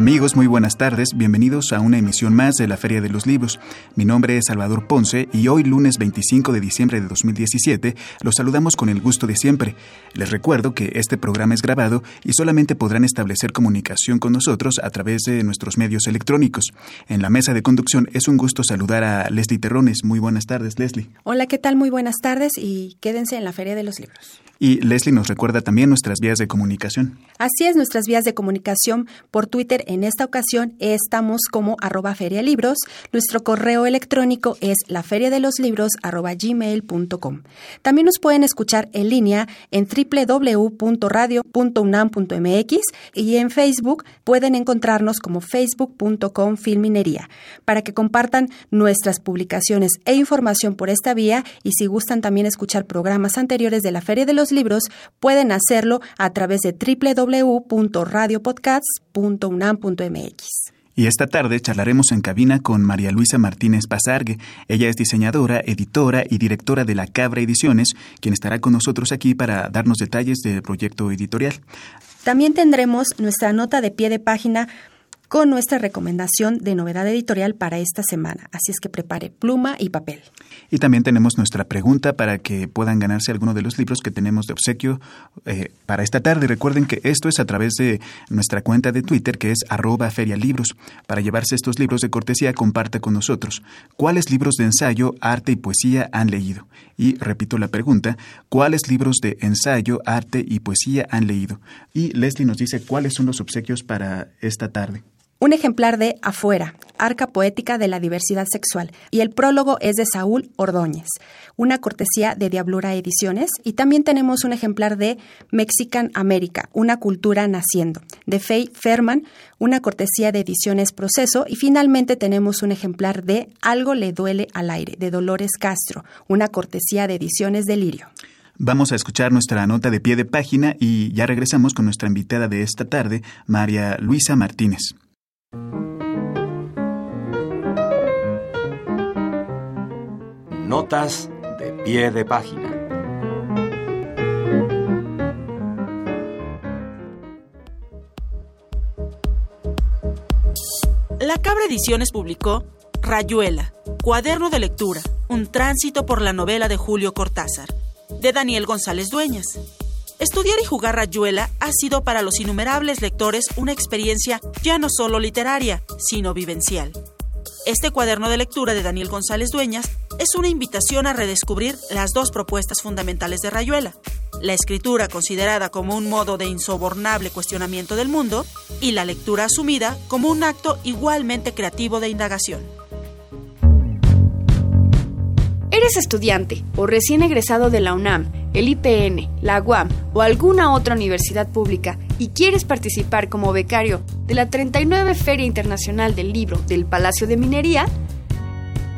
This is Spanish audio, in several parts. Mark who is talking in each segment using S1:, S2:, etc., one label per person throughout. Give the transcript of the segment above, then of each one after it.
S1: Amigos, muy buenas tardes. Bienvenidos a una emisión más de la Feria de los Libros. Mi nombre es Salvador Ponce y hoy, lunes 25 de diciembre de 2017, los saludamos con el gusto de siempre. Les recuerdo que este programa es grabado y solamente podrán establecer comunicación con nosotros a través de nuestros medios electrónicos. En la mesa de conducción es un gusto saludar a Leslie Terrones. Muy buenas tardes, Leslie.
S2: Hola, ¿qué tal? Muy buenas tardes y quédense en la Feria de los Libros.
S1: Y Leslie nos recuerda también nuestras vías de comunicación.
S2: Así es, nuestras vías de comunicación por Twitter. En esta ocasión estamos como arroba ferialibros. Nuestro correo electrónico es laferiadeloslibros arroba gmail.com. También nos pueden escuchar en línea en www.radio.unam.mx y en Facebook pueden encontrarnos como facebook.com filminería para que compartan nuestras publicaciones e información por esta vía y si gustan también escuchar programas anteriores de la Feria de los libros, pueden hacerlo a través de www.radiopodcasts.unam.mx.
S1: Y esta tarde charlaremos en cabina con María Luisa Martínez Pasargue. Ella es diseñadora, editora y directora de La Cabra Ediciones, quien estará con nosotros aquí para darnos detalles del proyecto editorial.
S2: También tendremos nuestra nota de pie de página con nuestra recomendación de novedad editorial para esta semana. Así es que prepare pluma y papel.
S1: Y también tenemos nuestra pregunta para que puedan ganarse alguno de los libros que tenemos de obsequio eh, para esta tarde. Recuerden que esto es a través de nuestra cuenta de Twitter que es arroba ferialibros. Para llevarse estos libros de cortesía, comparte con nosotros. ¿Cuáles libros de ensayo, arte y poesía han leído? Y repito la pregunta, ¿cuáles libros de ensayo, arte y poesía han leído? Y Leslie nos dice cuáles son los obsequios para esta tarde
S2: un ejemplar de Afuera, Arca Poética de la Diversidad Sexual, y el prólogo es de Saúl Ordóñez, una cortesía de Diablura Ediciones, y también tenemos un ejemplar de Mexican America, una cultura naciendo, de Faye Ferman, una cortesía de Ediciones Proceso, y finalmente tenemos un ejemplar de Algo le duele al aire, de Dolores Castro, una cortesía de Ediciones Delirio.
S1: Vamos a escuchar nuestra nota de pie de página y ya regresamos con nuestra invitada de esta tarde, María Luisa Martínez.
S3: Notas de pie de página.
S4: La Cabra Ediciones publicó Rayuela, cuaderno de lectura, un tránsito por la novela de Julio Cortázar, de Daniel González Dueñas. Estudiar y jugar rayuela ha sido para los innumerables lectores una experiencia ya no solo literaria, sino vivencial. Este cuaderno de lectura de Daniel González Dueñas es una invitación a redescubrir las dos propuestas fundamentales de Rayuela, la escritura considerada como un modo de insobornable cuestionamiento del mundo y la lectura asumida como un acto igualmente creativo de indagación.
S5: ¿Eres estudiante o recién egresado de la UNAM? el IPN, la UAM o alguna otra universidad pública y quieres participar como becario de la 39 Feria Internacional del Libro del Palacio de Minería,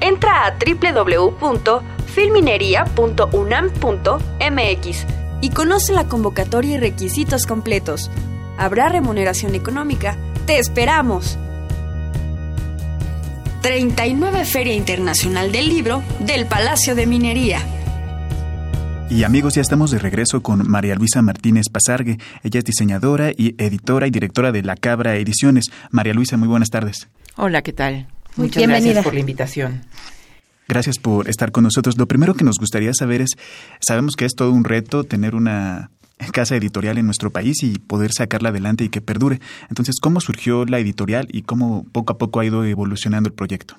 S5: entra a www.filminería.unam.mx y conoce la convocatoria y requisitos completos. Habrá remuneración económica. ¡Te esperamos! 39 Feria Internacional del Libro del Palacio de Minería.
S1: Y amigos, ya estamos de regreso con María Luisa Martínez Pasargue. Ella es diseñadora y editora y directora de La Cabra Ediciones. María Luisa, muy buenas tardes.
S6: Hola, ¿qué tal? Muchas gracias por la invitación.
S1: Gracias por estar con nosotros. Lo primero que nos gustaría saber es, sabemos que es todo un reto tener una casa editorial en nuestro país y poder sacarla adelante y que perdure. Entonces, ¿cómo surgió la editorial y cómo poco a poco ha ido evolucionando el proyecto?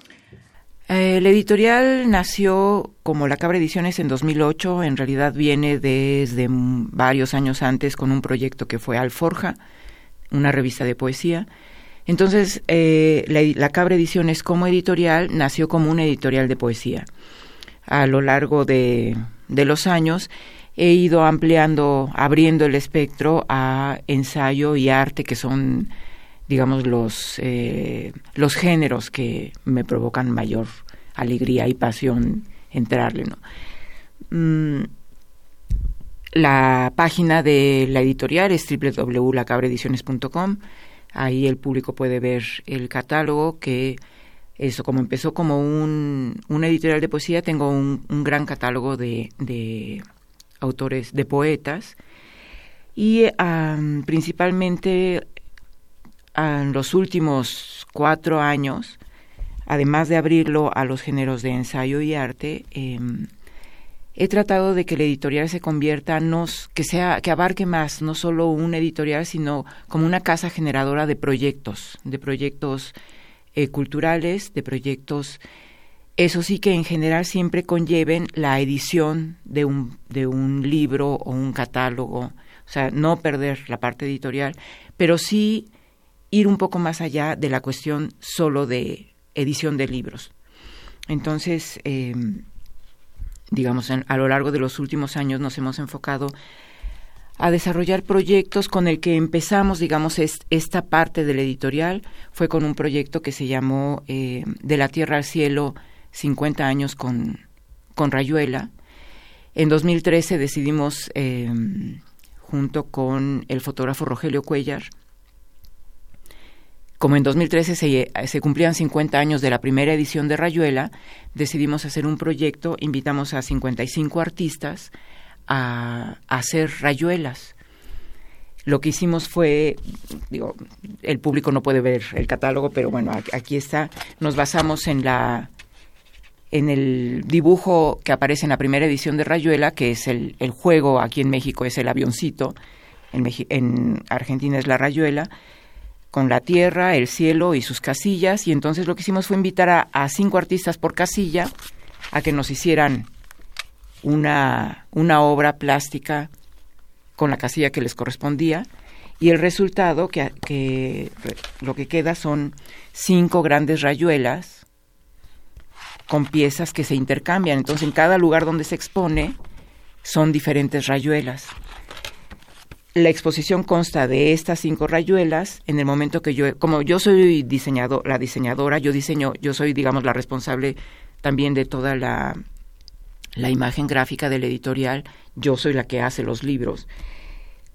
S6: Eh, la editorial nació como La Cabra Ediciones en 2008, en realidad viene desde varios años antes con un proyecto que fue Alforja, una revista de poesía. Entonces, eh, la, Cabra Ediciones como editorial nació como una editorial de poesía. A lo largo de, de los años he ido ampliando, abriendo el espectro a ensayo y arte, que son digamos, los, eh, los géneros que me provocan mayor alegría y pasión entrarle. Mm, la página de la editorial es www.lacabreediciones.com. Ahí el público puede ver el catálogo que eso, como empezó como un, una editorial de poesía, tengo un, un gran catálogo de, de, autores, de poetas, y principalmente en los últimos cuatro años, además de abrirlo a los géneros de ensayo y arte, em, he tratado de que la editorial se convierta, que sea, que abarque más, no solo una editorial, sino como una casa generadora de proyectos, de proyectos eh, culturales, de proyectos, eso sí que en general siempre conlleven la edición de un, de un libro o un catálogo, o sea, no perder la parte editorial, pero sí ir un poco más allá de la cuestión solo de edición de libros. Entonces, em, digamos, a lo largo de los últimos años nos hemos enfocado a desarrollar proyectos con el que empezamos, digamos, esta parte del editorial fue con un proyecto que se llamó eh, De la Tierra al Cielo, 50 años con, con Rayuela. En 2013 decidimos, em, junto con el fotógrafo Rogelio Cuellar, como en 2013 se, cumplían 50 años de la primera edición de Rayuela, decidimos hacer un proyecto, invitamos a 55 artistas a, hacer rayuelas. Lo que hicimos fue, digo, el público no puede ver el catálogo, pero bueno, aquí está. Nos basamos en la en el dibujo que aparece en la primera edición de Rayuela, que es el, el juego, aquí en México es el avioncito, en, en Argentina es la Rayuela, con la tierra, el cielo y sus casillas, y entonces lo que hicimos fue invitar a, cinco artistas por casilla a que nos hicieran una, una obra plástica con la casilla que les correspondía, y el resultado, que, que lo que queda son cinco grandes rayuelas con piezas que se intercambian. Entonces, en cada lugar donde se expone son diferentes rayuelas. La exposición consta de estas cinco rayuelas. En el momento que yo, como yo soy diseñador, la diseñadora, yo diseño, yo soy, digamos, la responsable también de toda la, la imagen gráfica del editorial. Yo soy la que hace los libros.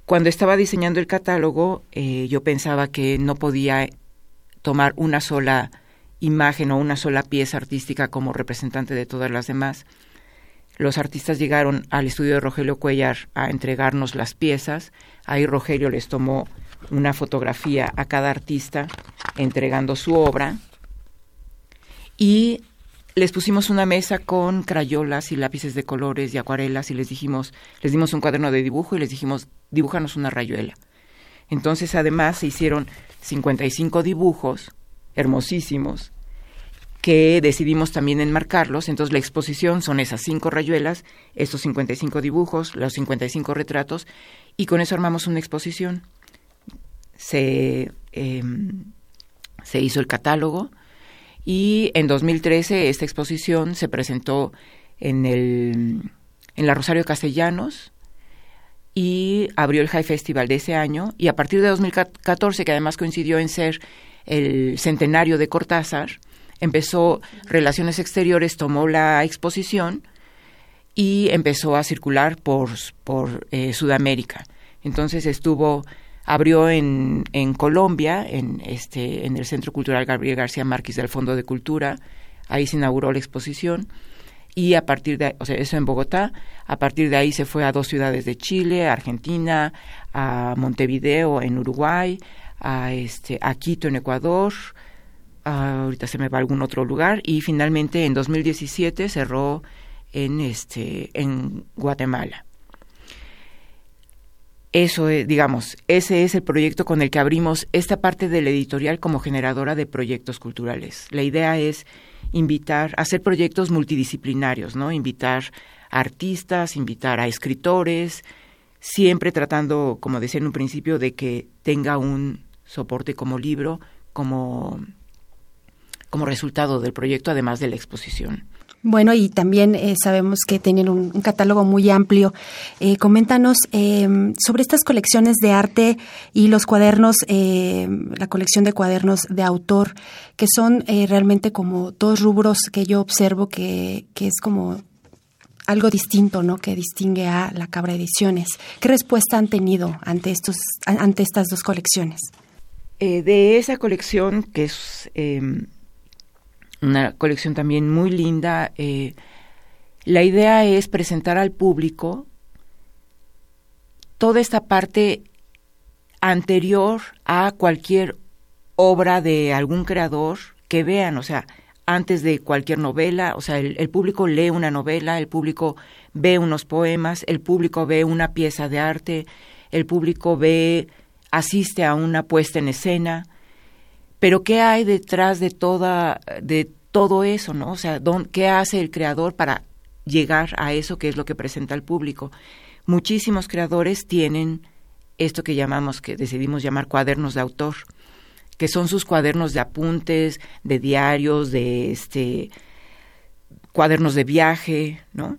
S6: Cuando estaba diseñando el catálogo, eh, yo pensaba que no podía tomar una sola imagen o una sola pieza artística como representante de todas las demás. Los artistas llegaron al estudio de Rogelio Cuellar a entregarnos las piezas. Ahí Rogelio les tomó una fotografía a cada artista entregando su obra. Y les pusimos una mesa con crayolas y lápices de colores y acuarelas y les dijimos, les dimos un cuaderno de dibujo y les dijimos, dibújanos una rayuela. Entonces, además, se hicieron 55 dibujos hermosísimos que decidimos también enmarcarlos. Entonces la exposición son esas cinco rayuelas, estos 55 dibujos, los 55 retratos, y con eso armamos una exposición. Se, em, se hizo el catálogo y en 2013 esta exposición se presentó en, el, en la Rosario Castellanos y abrió el High Festival de ese año y a partir de 2014, que además coincidió en ser el centenario de Cortázar, empezó Relaciones Exteriores, tomó la exposición y empezó a circular por, por eh, Sudamérica. Entonces estuvo, abrió en, en Colombia, en, este, en el Centro Cultural Gabriel García Márquez del Fondo de Cultura, ahí se inauguró la exposición y a partir de, o sea, eso en Bogotá, a partir de ahí se fue a dos ciudades de Chile, Argentina, a Montevideo en Uruguay, a este a Quito en Ecuador, ahorita se me va a algún otro lugar y finalmente en 2017 cerró en este en Guatemala. Eso es, digamos, ese es el proyecto con el que abrimos esta parte de la editorial como generadora de proyectos culturales. La idea es invitar, hacer proyectos multidisciplinarios, ¿no? Invitar a artistas, invitar a escritores, siempre tratando, como decía en un principio, de que tenga un soporte como libro, como, como resultado del proyecto, además de la exposición.
S2: Bueno, y también eh, sabemos que tienen un, catálogo muy amplio. Eh, coméntanos em, sobre estas colecciones de arte y los cuadernos, em, la colección de cuadernos de autor, que son eh, realmente como dos rubros que yo observo que, que es como algo distinto, ¿no? Que distingue a la Cabra Ediciones. ¿Qué respuesta han tenido ante estos, ante estas dos colecciones?
S6: de esa colección que es em, una colección también muy linda. Eh, la idea es presentar al público toda esta parte anterior a cualquier obra de algún creador que vean, o sea, antes de cualquier novela, o sea, el, público lee una novela, el público ve unos poemas, el público ve una pieza de arte, el público ve, asiste a una puesta en escena, pero ¿qué hay detrás de toda de todo eso, ¿no? O sea, ¿qué hace el creador para llegar a eso que es lo que presenta al público? Muchísimos creadores tienen esto que llamamos, que decidimos llamar cuadernos de autor, que son sus cuadernos de apuntes, de diarios, de este cuadernos de viaje, ¿no?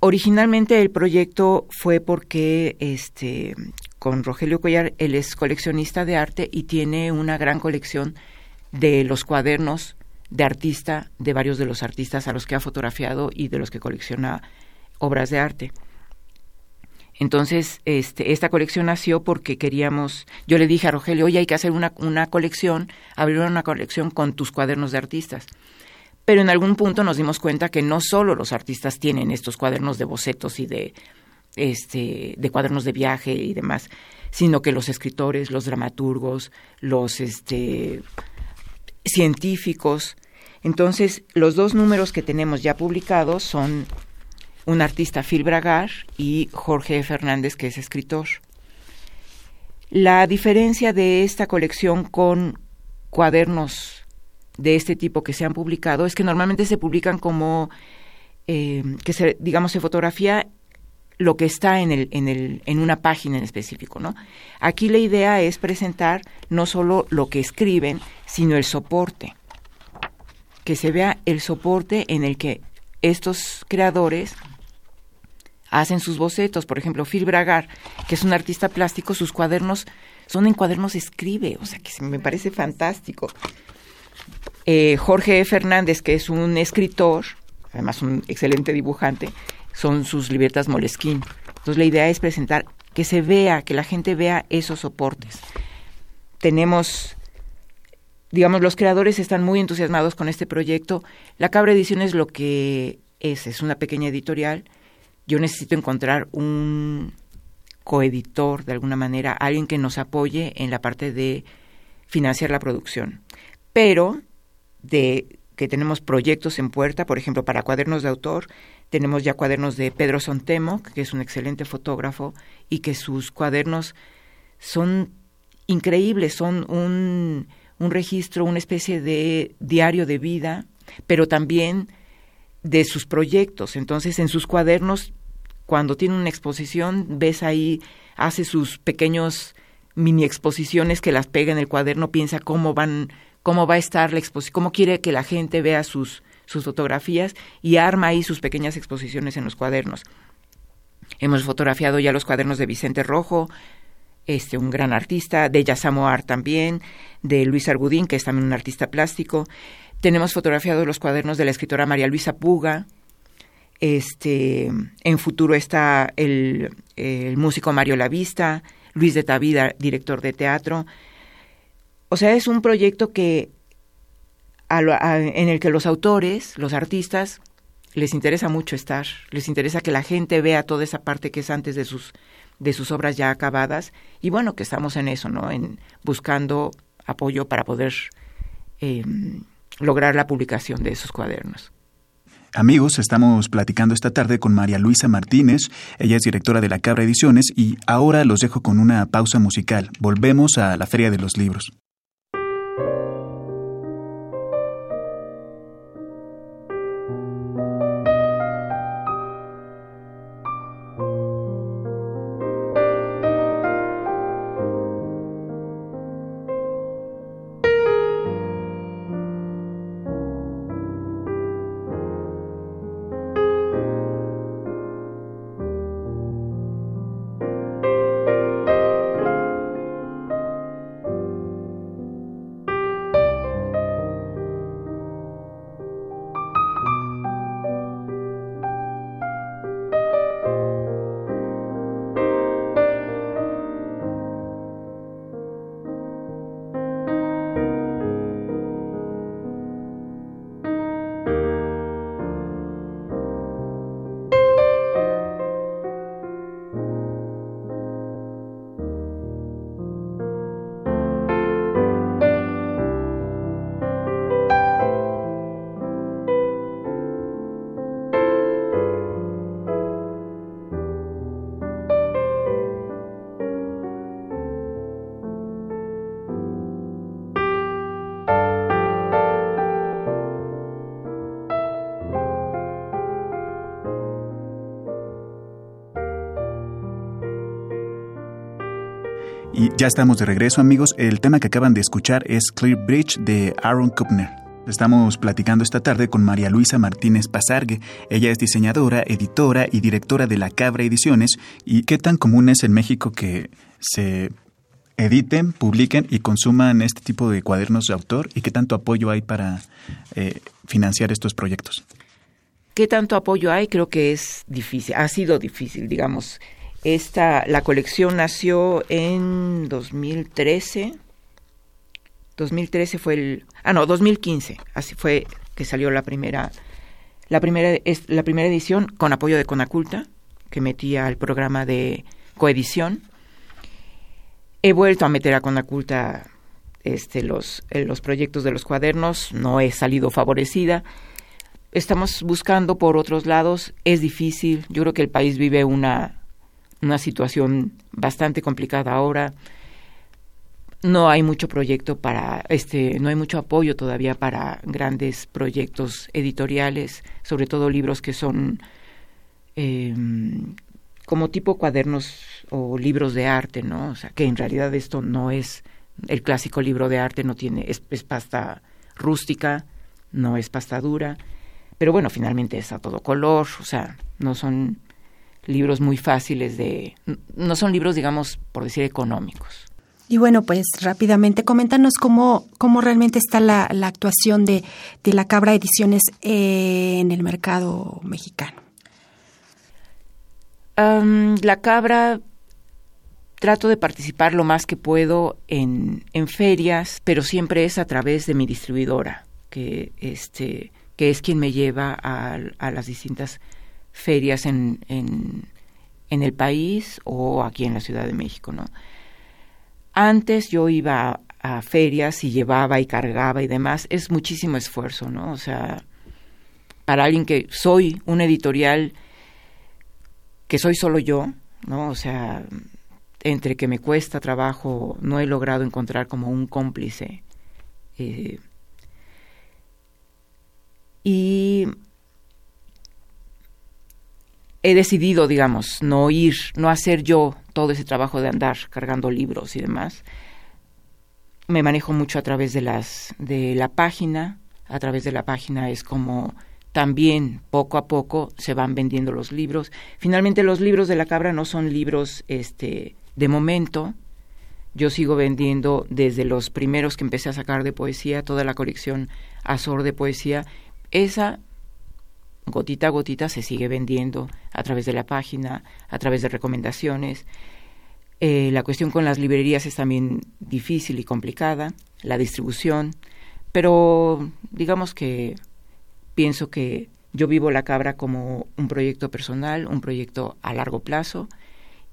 S6: Originalmente el proyecto fue porque este con Rogelio Collar, él es coleccionista de arte y tiene una gran colección de los cuadernos de artista, de varios de los artistas a los que ha fotografiado y de los que colecciona obras de arte. Entonces, este, esta colección nació porque queríamos, yo le dije a Rogelio, oye, hay que hacer una, una colección, abrir una colección con tus cuadernos de artistas. Pero en algún punto nos dimos cuenta que no solo los artistas tienen estos cuadernos de bocetos y de, este, de cuadernos de viaje y demás, sino que los escritores, los dramaturgos, los este, científicos. Entonces, los dos números que tenemos ya publicados son un artista Phil Bragar y Jorge Fernández, que es escritor. La diferencia de esta colección con cuadernos de este tipo que se han publicado es que normalmente se publican como eh, que se, digamos, se fotografía lo que está en, el, en, el, en una página en específico, ¿no? Aquí la idea es presentar no solo lo que escriben, sino el soporte, que se vea el soporte en el que estos creadores hacen sus bocetos. Por ejemplo, Phil Bragar, que es un artista plástico, sus cuadernos son en cuadernos escribe, o sea que me parece fantástico. Eh, Jorge Fernández, que es un escritor, además un excelente dibujante, son sus libretas Moleskine. Entonces la idea es presentar, que se vea, que la gente vea esos soportes. Tenemos, digamos, los creadores están muy entusiasmados con este proyecto. La Cabra Ediciones lo que es, es una pequeña editorial. Yo necesito encontrar un coeditor, de alguna manera, alguien que nos apoye en la parte de financiar la producción. Pero de que tenemos proyectos en puerta, por ejemplo, para cuadernos de autor, tenemos ya cuadernos de Pedro Sontemo, que es un excelente fotógrafo y que sus cuadernos son increíbles, son un, un registro, una especie de diario de vida, pero también de sus proyectos. Entonces, en sus cuadernos, cuando tiene una exposición, ves ahí, hace sus pequeños mini exposiciones que las pega en el cuaderno, piensa cómo van cómo va a estar la exposición, cómo quiere que la gente vea sus, sus fotografías y arma ahí sus pequeñas exposiciones en los cuadernos. Hemos fotografiado ya los cuadernos de Vicente Rojo, este, un gran artista, de Yasamoar también, de Luis Argudín, que es también un artista plástico. Tenemos fotografiado los cuadernos de la escritora María Luisa Puga. Este, en futuro está el, el músico Mario Lavista, Luis de Tavida, director de teatro. O sea, es un proyecto que en el que los autores, los artistas, les interesa mucho estar, les interesa que la gente vea toda esa parte que es antes de sus de sus obras ya acabadas y bueno que estamos en eso, ¿no? En buscando apoyo para poder em, lograr la publicación de esos cuadernos.
S1: Amigos, estamos platicando esta tarde con María Luisa Martínez, ella es directora de la Cabra Ediciones y ahora los dejo con una pausa musical. Volvemos a la Feria de los Libros. Y ya estamos de regreso, amigos. El tema que acaban de escuchar es Clear Bridge de Aaron Kupner. Estamos platicando esta tarde con María Luisa Martínez Pasargue. Ella es diseñadora, editora y directora de La Cabra Ediciones. ¿Y qué tan común es en México que se editen, publiquen y consuman este tipo de cuadernos de autor? ¿Y qué tanto apoyo hay para eh, financiar estos proyectos?
S6: ¿Qué tanto apoyo hay? Creo que es difícil, ha sido difícil, digamos. Esta, la colección nació en 2013. 2013 fue el, ah no, 2015, así fue que salió la primera, la primera, la primera edición con apoyo de Conaculta, que metía al programa de coedición. He vuelto a meter a Conaculta este, los, los proyectos de los cuadernos, no he salido favorecida. Estamos buscando por otros lados, es difícil, yo creo que el país vive una una situación bastante complicada ahora. No hay mucho proyecto para, este, no hay mucho apoyo todavía para grandes proyectos editoriales, sobre todo libros que son em, como tipo cuadernos o libros de arte, ¿no? O sea, que en realidad esto no es el clásico libro de arte, no tiene, es, es pasta rústica, no es pasta dura, pero bueno, finalmente es a todo color, o sea, no son libros muy fáciles de... no son libros, digamos, por decir, económicos.
S2: Y bueno, pues rápidamente, coméntanos cómo, cómo realmente está la, la actuación de, de, la Cabra Ediciones en el mercado mexicano.
S6: la Cabra trato de participar lo más que puedo en, en, ferias, pero siempre es a través de mi distribuidora, que, este, que es quien me lleva a, a las distintas ferias en, en, en, el país o aquí en la Ciudad de México, ¿no? Antes yo iba a, ferias y llevaba y cargaba y demás, es muchísimo esfuerzo, ¿no? O sea, para alguien que soy un editorial, que soy solo yo, ¿no? O sea, entre que me cuesta trabajo, no he logrado encontrar como un cómplice. Eh, y he decidido, digamos, no ir, no hacer yo todo ese trabajo de andar cargando libros y demás. Me manejo mucho a través de las de la página, a través de la página es como también poco a poco se van vendiendo los libros. Finalmente los libros de la cabra no son libros este de momento. Yo sigo vendiendo desde los primeros que empecé a sacar de poesía, toda la colección Azor de poesía. Esa gotita a gotita se sigue vendiendo a través de la página, a través de recomendaciones. Eh, la cuestión con las librerías es también difícil y complicada, la distribución, pero digamos que pienso que yo vivo la cabra como un proyecto personal, un proyecto a largo plazo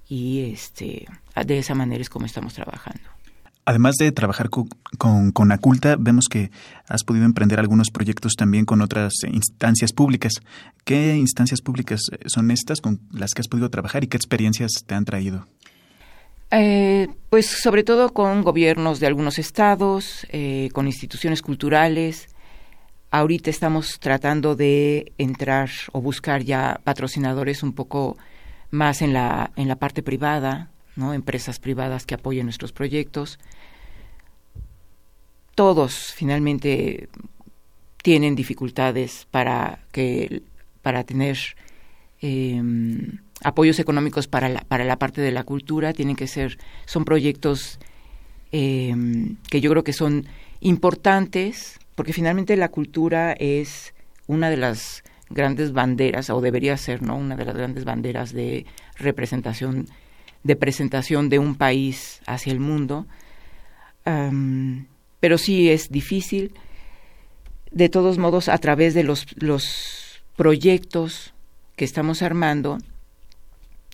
S6: y este de esa manera es como estamos trabajando.
S1: Además de trabajar con, con, Aculta, vemos que has podido emprender algunos proyectos también con otras instancias públicas. ¿Qué instancias públicas son estas con las que has podido trabajar y qué experiencias te han traído?
S6: Eh, pues sobre todo con gobiernos de algunos estados, eh, con instituciones culturales. Ahorita estamos tratando de entrar o buscar ya patrocinadores un poco más en la, en la parte privada, ¿no? empresas privadas que apoyen nuestros proyectos todos finalmente tienen dificultades para que para tener em, apoyos económicos para la, para la parte de la cultura. Tienen que ser son proyectos em, que yo creo que son importantes porque finalmente la cultura es una de las grandes banderas o debería ser no una de las grandes banderas de representación de presentación de un país hacia el mundo pero sí es difícil. De todos modos, a través de los, los proyectos que estamos armando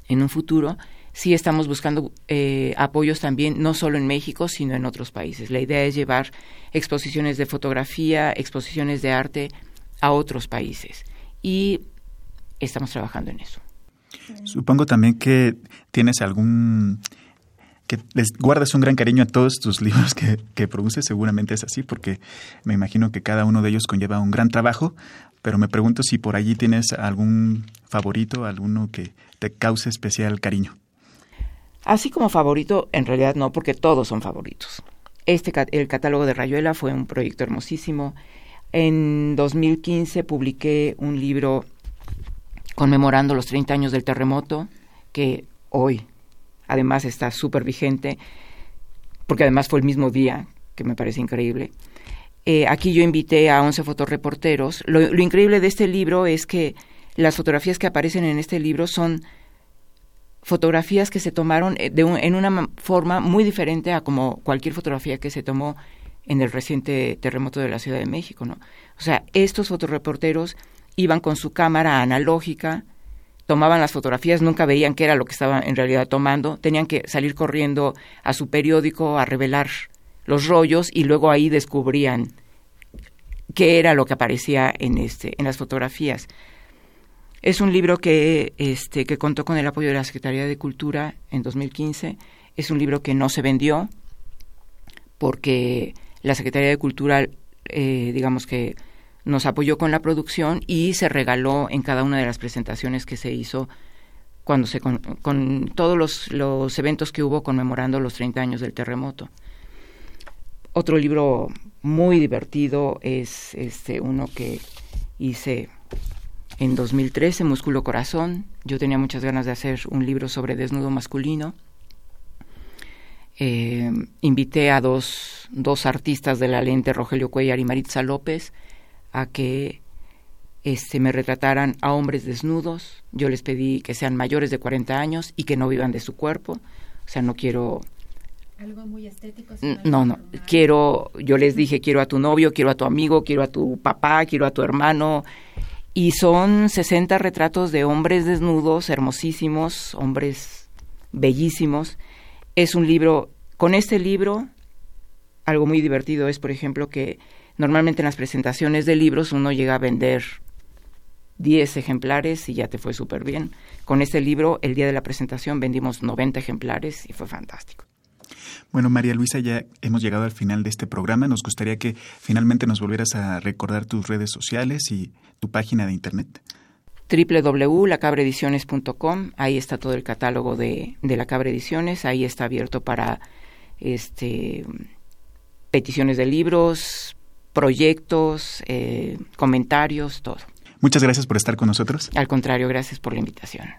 S6: en un futuro, sí estamos buscando eh, apoyos también, no solo en México, sino en otros países. La idea es llevar exposiciones de fotografía, exposiciones de arte a otros países. Y estamos trabajando en eso.
S1: Supongo también que tienes algún que les guardas un gran cariño a todos tus libros que, que produces, seguramente es así, porque me imagino que cada uno de ellos conlleva un gran trabajo, pero me pregunto si por allí tienes algún favorito, alguno que te cause especial cariño.
S6: Así como favorito, en realidad no, porque todos son favoritos. Este, el catálogo de Rayuela fue un proyecto hermosísimo. En 2015 publiqué un libro conmemorando los 30 años del terremoto, que hoy además está súper vigente, porque además fue el mismo día, que me parece increíble. Eh, aquí yo invité a 11 fotoreporteros. Lo, increíble de este libro es que las fotografías que aparecen en este libro son fotografías que se tomaron eh, de en una forma muy diferente a como cualquier fotografía que se tomó en el reciente terremoto de la Ciudad de México, ¿no? O sea, estos fotoreporteros iban con su cámara analógica, tomaban las fotografías, nunca veían qué era lo que estaban en realidad tomando, tenían que salir corriendo a su periódico a revelar los rollos y luego ahí descubrían qué era lo que aparecía en este en las fotografías. Es un libro que, este, que contó con el apoyo de la Secretaría de Cultura en 2015. Es un libro que no se vendió porque la Secretaría de Cultura, eh, digamos que nos apoyó con la producción y se regaló en cada una de las presentaciones que se hizo cuando se con, todos los, los, eventos que hubo conmemorando los 30 años del terremoto. Otro libro muy divertido es este uno que hice en 2013, Músculo Corazón. Yo tenía muchas ganas de hacer un libro sobre desnudo masculino. Eh, invité a dos, dos artistas de la lente, Rogelio Cuellar y Maritza López, a que este, me retrataran a hombres desnudos. Yo les pedí que sean mayores de 40 años y que no vivan de su cuerpo. O sea, no quiero...
S2: Algo muy estético.
S6: No, no. Quiero, yo les dije, quiero a tu novio, quiero a tu amigo, quiero a tu papá, quiero a tu hermano, y son 60 retratos de hombres desnudos, hermosísimos, hombres bellísimos. Es un libro, con este libro, algo muy divertido es, por ejemplo, que normalmente en las presentaciones de libros uno llega a vender 10 ejemplares y ya te fue súper bien. Con este libro, el día de la presentación vendimos 90 ejemplares y fue fantástico.
S1: Bueno, María Luisa, ya hemos llegado al final de este programa. Nos gustaría que finalmente nos volvieras a recordar tus redes sociales y tu página de internet
S6: www.lacabreediciones.com, ahí está todo el catálogo de, de La Cabra Ediciones, ahí está abierto para este peticiones de libros, proyectos, eh, comentarios, todo.
S1: Muchas gracias por estar con nosotros.
S6: Al contrario, gracias por la invitación.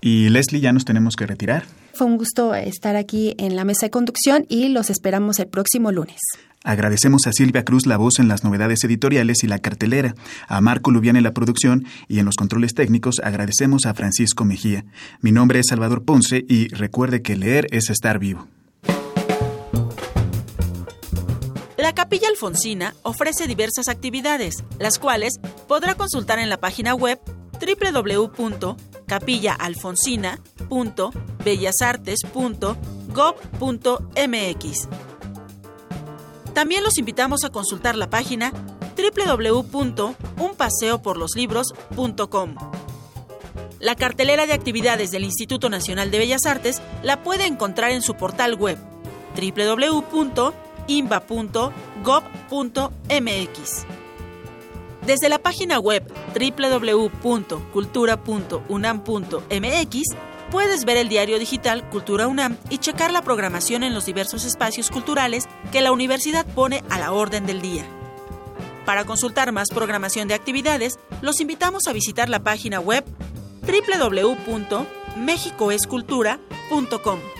S1: Y Leslie, ya nos tenemos que retirar.
S2: Fue un gusto estar aquí en la mesa de conducción y los esperamos el próximo lunes.
S1: Agradecemos a Silvia Cruz la voz en las novedades editoriales y la cartelera, a Marco Lubián en la producción y en los controles técnicos agradecemos a Francisco Mejía. Mi nombre es Salvador Ponce y recuerde que leer es estar vivo.
S4: La Capilla Alfonsina ofrece diversas actividades, las cuales podrá consultar en la página web www.capillaalfonsina.bellasartes.gov.mx. También los invitamos a consultar la página www.unpaseoporloslibros.com. La cartelera de actividades del Instituto Nacional de Bellas Artes la puede encontrar en su portal web www.imba.gov.mx. Desde la página web www.cultura.unam.mx puedes ver el diario digital Cultura UNAM y checar la programación en los diversos espacios culturales que la universidad pone a la orden del día. Para consultar más programación de actividades, los invitamos a visitar la página web www.mexicoescultura.com.